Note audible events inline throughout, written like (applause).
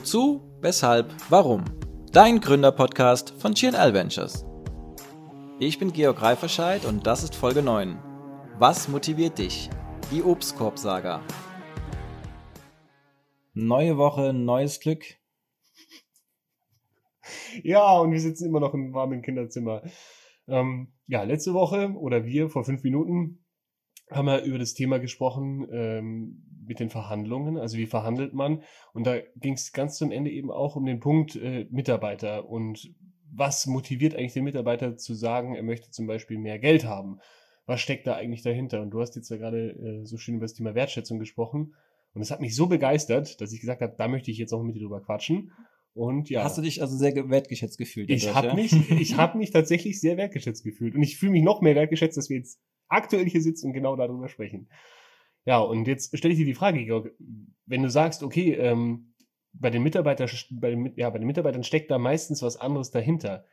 Wozu, weshalb, warum? Dein Gründerpodcast von GNL Ventures. Ich bin Georg Reiferscheid und das ist Folge 9. Was motiviert dich? Die Obstkorb-Saga. Neue Woche, neues Glück. (laughs) Ja, und wir sitzen immer noch im warmen Kinderzimmer. Ähm, ja, letzte Woche oder wir vor fünf Minuten haben wir über das Thema gesprochen ähm, mit den Verhandlungen. Also wie verhandelt man? Und da ging es ganz zum Ende eben auch um den Punkt äh, Mitarbeiter und was motiviert eigentlich den Mitarbeiter zu sagen, er möchte zum Beispiel mehr Geld haben? Was steckt da eigentlich dahinter? Und du hast jetzt ja gerade äh, so schön über das Thema Wertschätzung gesprochen. Und es hat mich so begeistert, dass ich gesagt habe, da möchte ich jetzt noch mit dir drüber quatschen. Und ja. Hast du dich also sehr wertgeschätzt gefühlt? Ich habe ja? mich, ich habe mich tatsächlich sehr wertgeschätzt gefühlt. Und ich fühle mich noch mehr wertgeschätzt, dass wir jetzt aktuell hier sitzen und genau darüber sprechen. Ja, und jetzt stelle ich dir die Frage, Georg, wenn du sagst, okay, ähm, bei den Mitarbeitern, bei den, ja, bei den Mitarbeitern steckt da meistens was anderes dahinter.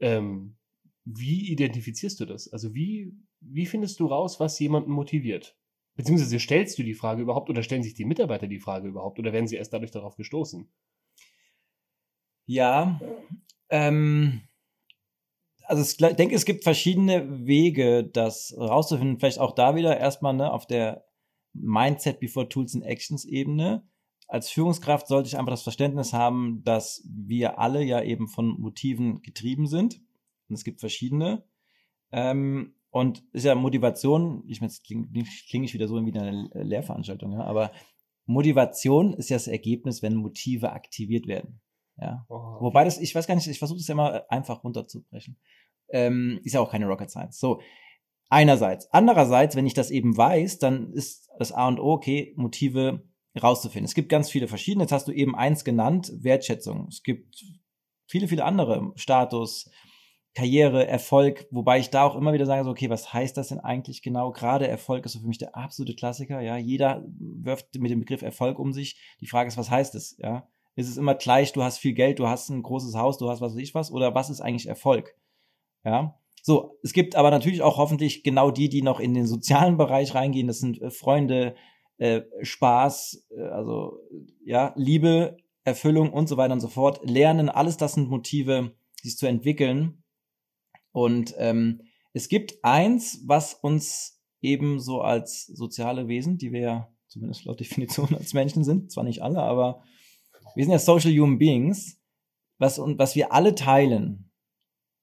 Ähm, wie identifizierst du das? Also wie, wie findest du raus, was jemanden motiviert? Beziehungsweise stellst du die Frage überhaupt oder stellen sich die Mitarbeiter die Frage überhaupt oder werden sie erst dadurch darauf gestoßen? Ja, ähm, also ich denke, es gibt verschiedene Wege, das rauszufinden. Vielleicht auch da wieder erstmal ne, auf der Mindset before Tools and Actions Ebene. Als Führungskraft sollte ich einfach das Verständnis haben, dass wir alle ja eben von Motiven getrieben sind. Und es gibt verschiedene. Ähm, und ist ja Motivation, ich meine, jetzt klinge kling ich wieder so wie eine Lehrveranstaltung, ja, aber Motivation ist ja das Ergebnis, wenn Motive aktiviert werden. Ja. Oh, Wobei das, ich weiß gar nicht, ich versuche das ja immer einfach runterzubrechen. Ähm, ist ja auch keine Rocket Science. So, einerseits. Andererseits, wenn ich das eben weiß, dann ist das A und O, okay, Motive rauszufinden. Es gibt ganz viele verschiedene. Jetzt hast du eben eins genannt, Wertschätzung. Es gibt viele, viele andere. Status, Karriere, Erfolg, wobei ich da auch immer wieder sage, so, okay, was heißt das denn eigentlich genau? Gerade Erfolg ist so für mich der absolute Klassiker, ja. Jeder wirft mit dem Begriff Erfolg um sich. Die Frage ist, was heißt es, ja? Ist es immer gleich, du hast viel Geld, du hast ein großes Haus, du hast was weiß ich was, oder was ist eigentlich Erfolg? Ja. So, es gibt aber natürlich auch hoffentlich genau die, die noch in den sozialen (laughs) Bereich reingehen. Das sind äh, Freunde, äh, Spaß, äh, also ja, Liebe, Erfüllung und so weiter und so fort. Lernen, alles das sind Motive, sich zu entwickeln. Und ähm, es gibt eins, was uns eben so als soziale Wesen, die wir ja zumindest laut Definition als Menschen sind, zwar nicht alle, aber wir sind ja Social Human Beings, was, und was wir alle teilen.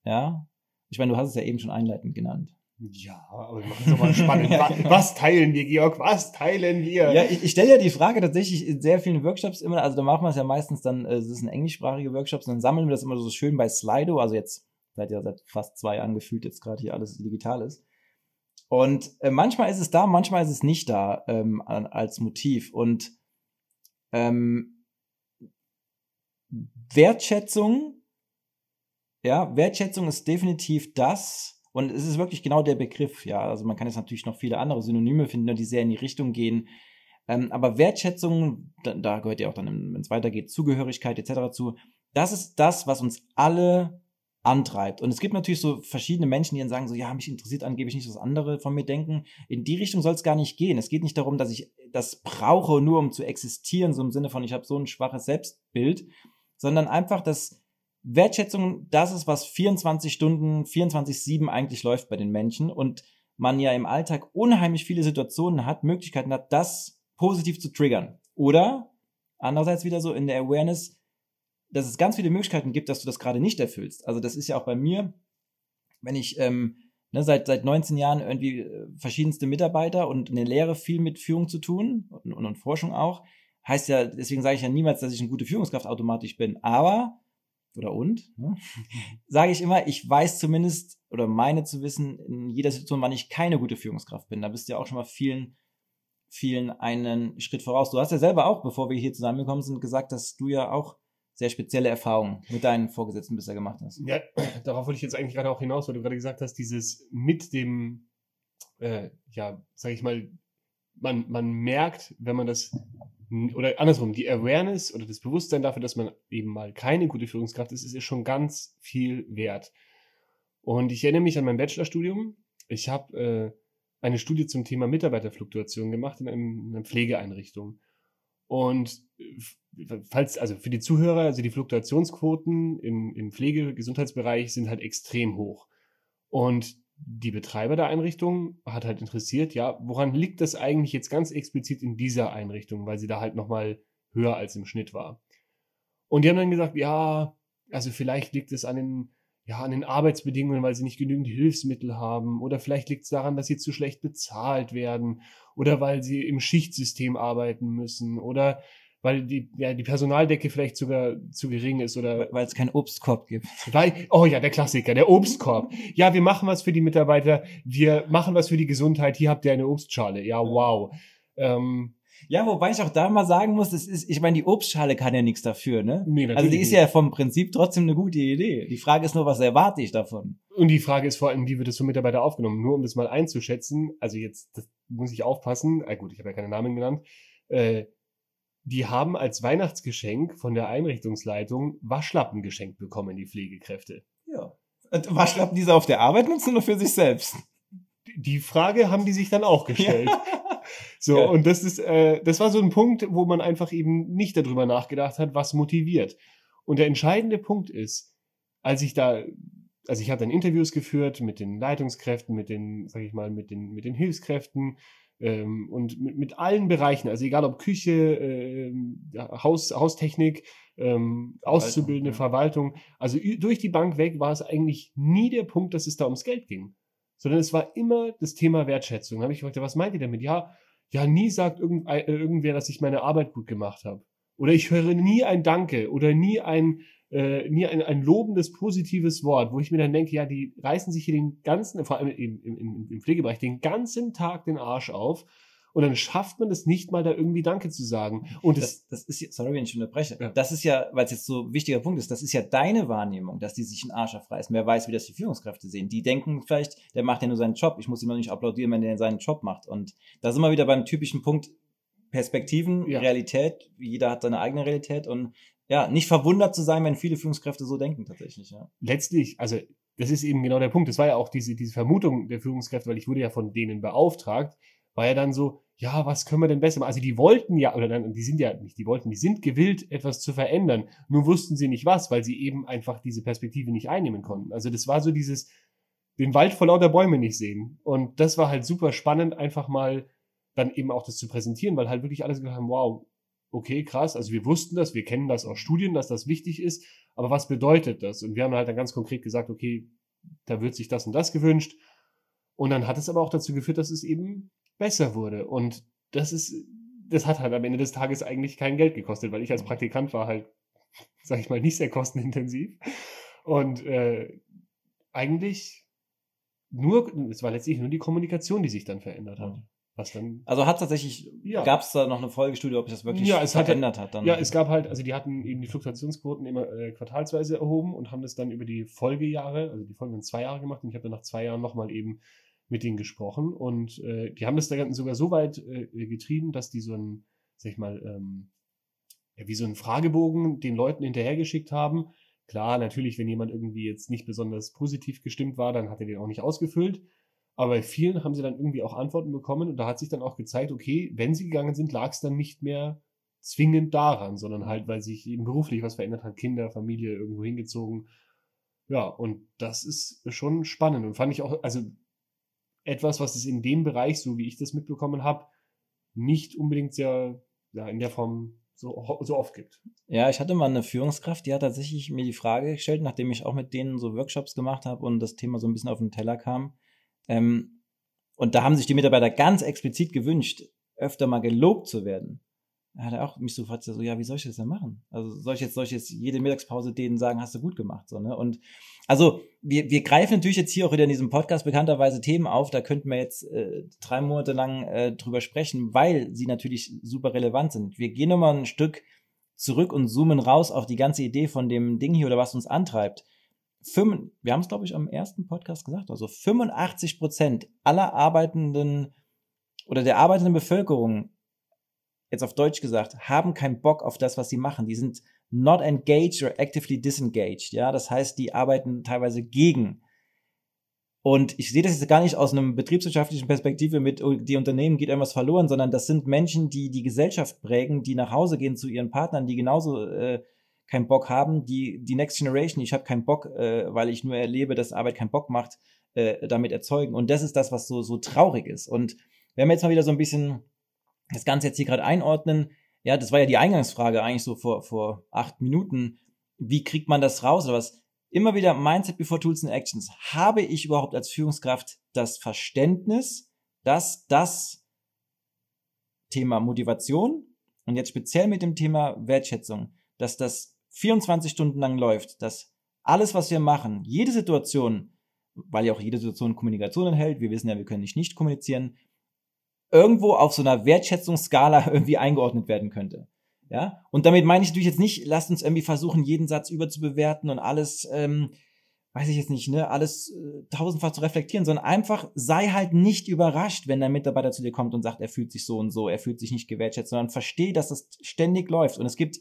Ja. Ich meine, du hast es ja eben schon einleitend genannt. Ja, aber wir machen es mal spannend. (laughs) ja, genau. Was teilen wir, Georg? Was teilen wir? Ja, ich, ich stelle ja die Frage tatsächlich in sehr vielen Workshops immer, also da machen wir es ja meistens dann, äh, es sind englischsprachige Workshops, und dann sammeln wir das immer so schön bei Slido, also jetzt seit ja seit fast zwei Jahren gefühlt jetzt gerade hier alles digital ist. Und äh, manchmal ist es da, manchmal ist es nicht da ähm, als Motiv. Und ähm, Wertschätzung, ja, Wertschätzung ist definitiv das, und es ist wirklich genau der Begriff, ja. Also man kann jetzt natürlich noch viele andere Synonyme finden, die sehr in die Richtung gehen. Ähm, aber Wertschätzung, da, da, gehört ja auch dann, wenn es weitergeht, Zugehörigkeit etc. zu. Das ist das, was uns alle antreibt. Und es gibt natürlich so verschiedene Menschen, die dann sagen so, ja, mich interessiert angeblich nicht, was andere von mir denken. In die Richtung soll es gar nicht gehen. Es geht nicht darum, dass ich das brauche, nur um zu existieren, so im Sinne von, ich habe so ein schwaches Selbstbild, sondern einfach, dass Wertschätzung das ist, was 24 Stunden, 24-7 eigentlich läuft bei den Menschen und man ja im Alltag unheimlich viele Situationen hat, Möglichkeiten hat, das positiv zu triggern. Oder andererseits wieder so in der Awareness, dass es ganz viele Möglichkeiten gibt, dass du das gerade nicht erfüllst. Also das ist ja auch bei mir, wenn ich ähm, ne, seit seit 19 Jahren irgendwie äh, verschiedenste Mitarbeiter und in der Lehre viel mit Führung zu tun und, und, und Forschung auch, heißt ja, deswegen sage ich ja niemals, dass ich eine gute Führungskraft automatisch bin. Aber, oder und, ne, (laughs) sage ich immer, ich weiß zumindest oder meine zu wissen in jeder Situation, wann ich keine gute Führungskraft bin. Da bist du ja auch schon mal vielen, vielen einen Schritt voraus. Du hast ja selber auch, bevor wir hier zusammengekommen sind, gesagt, dass du ja auch sehr spezielle Erfahrungen mit deinen Vorgesetzten bisher gemacht hast. Ja, (clears throat) darauf wollte ich jetzt eigentlich gerade auch hinaus, weil du gerade gesagt hast, dieses mit dem, äh, ja, sag ich mal, man, man merkt, wenn man das oder andersrum, die Awareness oder das Bewusstsein dafür, dass man eben mal keine gute Führungskraft ist, ist schon ganz viel wert. Und ich erinnere mich an mein Bachelorstudium. Ich habe äh, eine Studie zum Thema Mitarbeiterfluktuation gemacht in, einem, in einer Pflegeeinrichtung. Und falls, also für die Zuhörer, also die Fluktuationsquoten im, im Pflege-Gesundheitsbereich sind halt extrem hoch. Und die Betreiber der Einrichtung hat halt interessiert, ja, woran liegt das eigentlich jetzt ganz explizit in dieser Einrichtung, weil sie da halt nochmal höher als im Schnitt war. Und die haben dann gesagt, ja, also vielleicht liegt es an den, ja, an den Arbeitsbedingungen, weil sie nicht genügend Hilfsmittel haben, oder vielleicht liegt es daran, dass sie zu schlecht bezahlt werden, oder weil sie im Schichtsystem arbeiten müssen, oder weil die, ja, die Personaldecke vielleicht sogar zu gering ist oder. Weil es keinen Obstkorb gibt. Weil, oh ja, der Klassiker, der Obstkorb. Ja, wir machen was für die Mitarbeiter, wir machen was für die Gesundheit, hier habt ihr eine Obstschale. Ja, wow. Ähm, ja, wobei ich auch da mal sagen muss, das ist, ich meine, die Obstschale kann ja nichts dafür, ne? Nee, also die ist ja vom Prinzip trotzdem eine gute Idee. Die Frage ist nur, was erwarte ich davon? Und die Frage ist vor allem, wie wird es vom Mitarbeiter aufgenommen? Nur um das mal einzuschätzen, also jetzt das muss ich aufpassen, ah, gut, ich habe ja keine Namen genannt, äh, die haben als Weihnachtsgeschenk von der Einrichtungsleitung Waschlappen geschenkt bekommen, die Pflegekräfte. Ja. Und Waschlappen, die sie auf der Arbeit nutzen oder für sich selbst? Die Frage haben die sich dann auch gestellt. Ja. (laughs) So, Ja. und das ist, äh, das war so ein Punkt, wo man einfach eben nicht darüber nachgedacht hat, was motiviert. Und der entscheidende Punkt ist, als ich da, also ich habe dann Interviews geführt mit den Leitungskräften, mit den, sag ich mal, mit den, mit den Hilfskräften ähm, und mit, mit allen Bereichen, also egal ob Küche, ja, Haus, Haustechnik, ähm, Auszubildende, ja. Verwaltung, also durch die Bank weg war es eigentlich nie der Punkt, dass es da ums Geld ging sondern es war immer das Thema Wertschätzung. Da habe ich gefragt, was meint ihr damit? Ja, ja, nie sagt irgend, äh, irgendwer, dass ich meine Arbeit gut gemacht habe. Oder ich höre nie ein Danke oder nie ein, äh, nie ein, ein lobendes, positives Wort, wo ich mir dann denke, ja, die reißen sich hier den ganzen, vor allem im, im, im, Pflegebereich, den ganzen Tag den Arsch auf. Und dann schafft man es nicht mal, da irgendwie Danke zu sagen. Und Das, das ist, ja- sorry, wenn ich unterbreche. Ja. Das ist ja, weil es jetzt so ein wichtiger Punkt ist, das ist ja deine Wahrnehmung, dass die sich einen Arsch aufreißen. Wer weiß, wie das die Führungskräfte sehen. Die denken vielleicht, der macht ja nur seinen Job. Ich muss ihm noch nicht applaudieren, wenn der seinen Job macht. Und da sind wir wieder beim typischen Punkt Perspektiven, Ja. Realität. Jeder hat seine eigene Realität und ja, nicht verwundert zu sein, wenn viele Führungskräfte so denken tatsächlich, ja. letztlich, also das ist eben genau der Punkt. Das war ja auch diese, diese Vermutung der Führungskräfte, weil ich wurde ja von denen beauftragt, war ja dann so, ja, was können wir denn besser machen? Also die wollten ja, oder dann, die sind ja nicht, die wollten, die sind gewillt, etwas zu verändern. Nur wussten sie nicht was, weil sie eben einfach diese Perspektive nicht einnehmen konnten. Also das war so dieses, den Wald vor lauter Bäume nicht sehen. Und das war halt super spannend, einfach mal dann eben auch das zu präsentieren, weil halt wirklich alles gesagt haben, wow, okay, krass, also wir wussten das, wir kennen das aus Studien, dass das wichtig ist, aber was bedeutet das? Und wir haben halt dann ganz konkret gesagt, okay, da wird sich das und das gewünscht. Und dann hat es aber auch dazu geführt, dass es eben besser wurde. Und das ist, das hat halt am Ende des Tages eigentlich kein Geld gekostet, weil ich als Praktikant war halt, (laughs) sag ich mal, nicht sehr kostenintensiv. Und äh, eigentlich nur, es war letztlich nur die Kommunikation, die sich dann verändert hat. Was dann Also hat tatsächlich, Ja. gab es da noch eine Folgestudie, ob sich das wirklich Ja, es hat- verändert hat dann? Ja, es gab halt, also die hatten eben die Fluktuationsquoten immer äh, quartalsweise erhoben und haben das dann über die Folgejahre, also die folgenden zwei Jahre gemacht und ich habe dann nach zwei Jahren nochmal eben mit denen gesprochen und äh, die haben das dann sogar so weit äh, getrieben, dass die so ein, sag ich mal, ähm, ja, wie so einen Fragebogen den Leuten hinterhergeschickt haben. Klar, natürlich, wenn jemand irgendwie jetzt nicht besonders positiv gestimmt war, dann hat er den auch nicht ausgefüllt. Aber bei vielen haben sie dann irgendwie auch Antworten bekommen und da hat sich dann auch gezeigt, okay, wenn sie gegangen sind, lag es dann nicht mehr zwingend daran, sondern halt, weil sich eben beruflich was verändert hat, Kinder, Familie irgendwo hingezogen. Ja, und das ist schon spannend und fand ich auch, also etwas, was es in dem Bereich, so wie ich das mitbekommen habe, nicht unbedingt sehr, ja, in der Form so, so oft gibt. Ja, ich hatte mal eine Führungskraft, die hat tatsächlich mir die Frage gestellt, nachdem ich auch mit denen so Workshops gemacht habe und das Thema so ein bisschen auf den Teller kam. Ähm, und da haben sich die Mitarbeiter ganz explizit gewünscht, öfter mal gelobt zu werden. Da hat er auch mich so gefragt, so, ja, wie soll ich das denn machen? Also soll ich jetzt, soll ich jetzt jede Mittagspause denen sagen, hast du gut gemacht, so, ne? Und also wir, wir greifen natürlich jetzt hier auch wieder in diesem Podcast bekannterweise Themen auf, da könnten wir jetzt äh, drei Monate lang äh, drüber sprechen, weil sie natürlich super relevant sind. Wir gehen nochmal ein Stück zurück und zoomen raus auf die ganze Idee von dem Ding hier oder was uns antreibt. Fünf, wir haben es, glaube ich, am ersten Podcast gesagt, also 85 Prozent aller arbeitenden oder der arbeitenden Bevölkerung, jetzt auf Deutsch gesagt, haben keinen Bock auf das, was sie machen. Die sind not engaged or actively disengaged. Ja, das heißt, die arbeiten teilweise gegen Und ich sehe das jetzt gar nicht aus einem betriebswirtschaftlichen Perspektive mit, oh, die Unternehmen geht irgendwas verloren, sondern das sind Menschen, die die Gesellschaft prägen, die nach Hause gehen zu ihren Partnern, die genauso äh, keinen Bock haben, die, die Next Generation, ich habe keinen Bock, äh, weil ich nur erlebe, dass Arbeit keinen Bock macht, äh, damit erzeugen. Und das ist das, was so, so traurig ist. Und wenn wir jetzt mal wieder so ein bisschen das Ganze jetzt hier gerade einordnen, ja, das war ja die Eingangsfrage eigentlich so vor, vor acht Minuten. Wie kriegt man das raus oder was? immer wieder Mindset before Tools and Actions. Habe ich überhaupt als Führungskraft das Verständnis, dass das Thema Motivation und jetzt speziell mit dem Thema Wertschätzung, dass das 24 Stunden lang läuft, dass alles, was wir machen, jede Situation, weil ja auch jede Situation Kommunikation enthält, wir wissen ja, wir können nicht nicht kommunizieren, irgendwo auf so einer Wertschätzungsskala (laughs) irgendwie eingeordnet werden könnte. Ja, und damit meine ich natürlich jetzt nicht, lasst uns irgendwie versuchen, jeden Satz überzubewerten und alles, ähm, weiß ich jetzt nicht, ne, alles äh, tausendfach zu reflektieren, sondern einfach sei halt nicht überrascht, wenn dein Mitarbeiter zu dir kommt und sagt, er fühlt sich so und so, er fühlt sich nicht gewertschätzt, sondern versteh, dass das ständig läuft. Und es gibt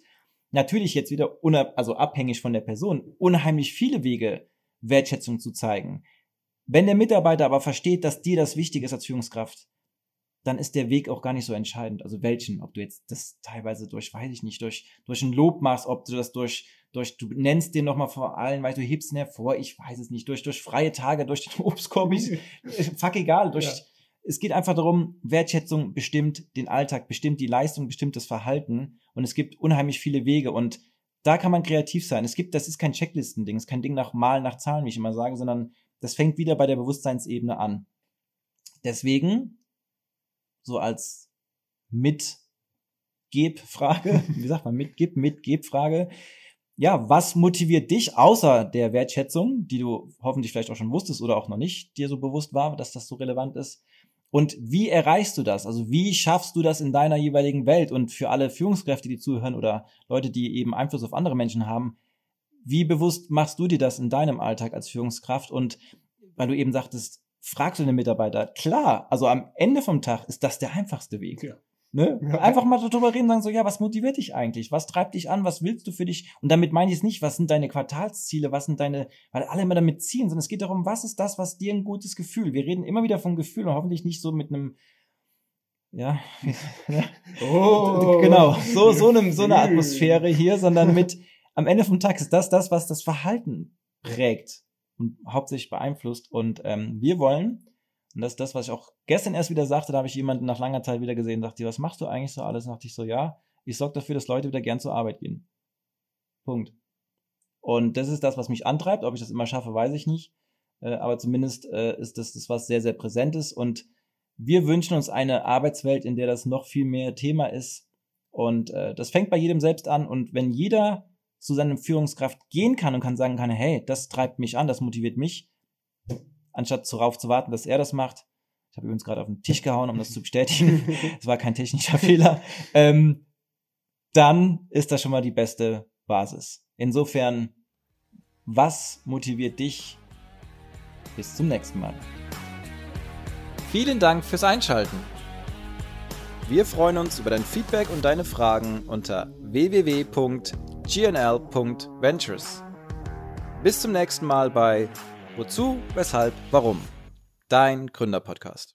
natürlich jetzt wieder, also abhängig von der Person, unheimlich viele Wege, Wertschätzung zu zeigen. Wenn der Mitarbeiter aber versteht, dass dir das wichtig ist als Führungskraft, dann ist der Weg auch gar nicht so entscheidend. Also welchen, ob du jetzt das teilweise durch, weiß ich nicht, durch, durch ein Lob machst, ob du das durch, durch, du nennst den nochmal vor allen, weil du hebst ihn hervor, ich weiß es nicht, durch, durch freie Tage, durch den (laughs) Obstkorb, ich, fuck egal, durch, ja. Es geht einfach darum, Wertschätzung bestimmt den Alltag, bestimmt die Leistung, bestimmt das Verhalten und es gibt unheimlich viele Wege und da kann man kreativ sein. Es gibt, das ist kein Checklistending, es ist kein Ding nach Malen, nach Zahlen, wie ich immer sage, sondern das fängt wieder bei der Bewusstseinsebene an. Deswegen so als Mitgebfrage, (laughs) wie sagt man, Mitgib, Mitgebfrage. Ja, was motiviert dich außer der Wertschätzung, die du hoffentlich vielleicht auch schon wusstest oder auch noch nicht dir so bewusst war, dass das so relevant ist? Und wie erreichst du das? Also wie schaffst du das in deiner jeweiligen Welt? Und für alle Führungskräfte, die zuhören oder Leute, die eben Einfluss auf andere Menschen haben, wie bewusst machst du dir das in deinem Alltag als Führungskraft? Und weil du eben sagtest, fragst du den Mitarbeiter, klar, also am Ende vom Tag ist das der einfachste Weg. Ja. Ne? Ja. Einfach mal darüber reden, sagen so, ja, was motiviert dich eigentlich? Was treibt dich an? Was willst du für dich? Und damit meine ich es nicht, was sind deine Quartalsziele? Was sind deine, weil alle immer damit ziehen, sondern es geht darum, was ist das, was dir ein gutes Gefühl? Wir reden immer wieder von Gefühl und hoffentlich nicht so mit einem, ja, (laughs) oh, genau, so, so einem, so eine Atmosphäre hier, sondern mit, am Ende vom Tag ist das das, was das Verhalten prägt und hauptsächlich beeinflusst. Und ähm, wir wollen, und das ist das, was ich auch gestern erst wieder sagte, da habe ich jemanden nach langer Zeit wieder gesehen, dachte, was machst du eigentlich so alles? Und dachte ich so, ja, ich sorge dafür, dass Leute wieder gern zur Arbeit gehen. Punkt. Und das ist das, was mich antreibt. Ob ich das immer schaffe, weiß ich nicht. Äh, aber zumindest äh, ist das das, was sehr, sehr präsent ist. Und wir wünschen uns eine Arbeitswelt, in der das noch viel mehr Thema ist. Und äh, das fängt bei jedem selbst an. Und wenn jeder zu seiner Führungskraft gehen kann und kann sagen kann, hey, das treibt mich an, das motiviert mich, anstatt darauf zu warten, dass er das macht. Ich habe übrigens gerade auf den Tisch gehauen, um das zu bestätigen. (laughs) Es war kein technischer Fehler. Ähm, dann ist das schon mal die beste Basis. Insofern, was motiviert dich? Bis zum nächsten Mal. Vielen Dank fürs Einschalten. Wir freuen uns über dein Feedback und deine Fragen unter www gnl.ventures. Bis zum nächsten Mal bei Wozu, Weshalb, Warum? Dein Gründerpodcast.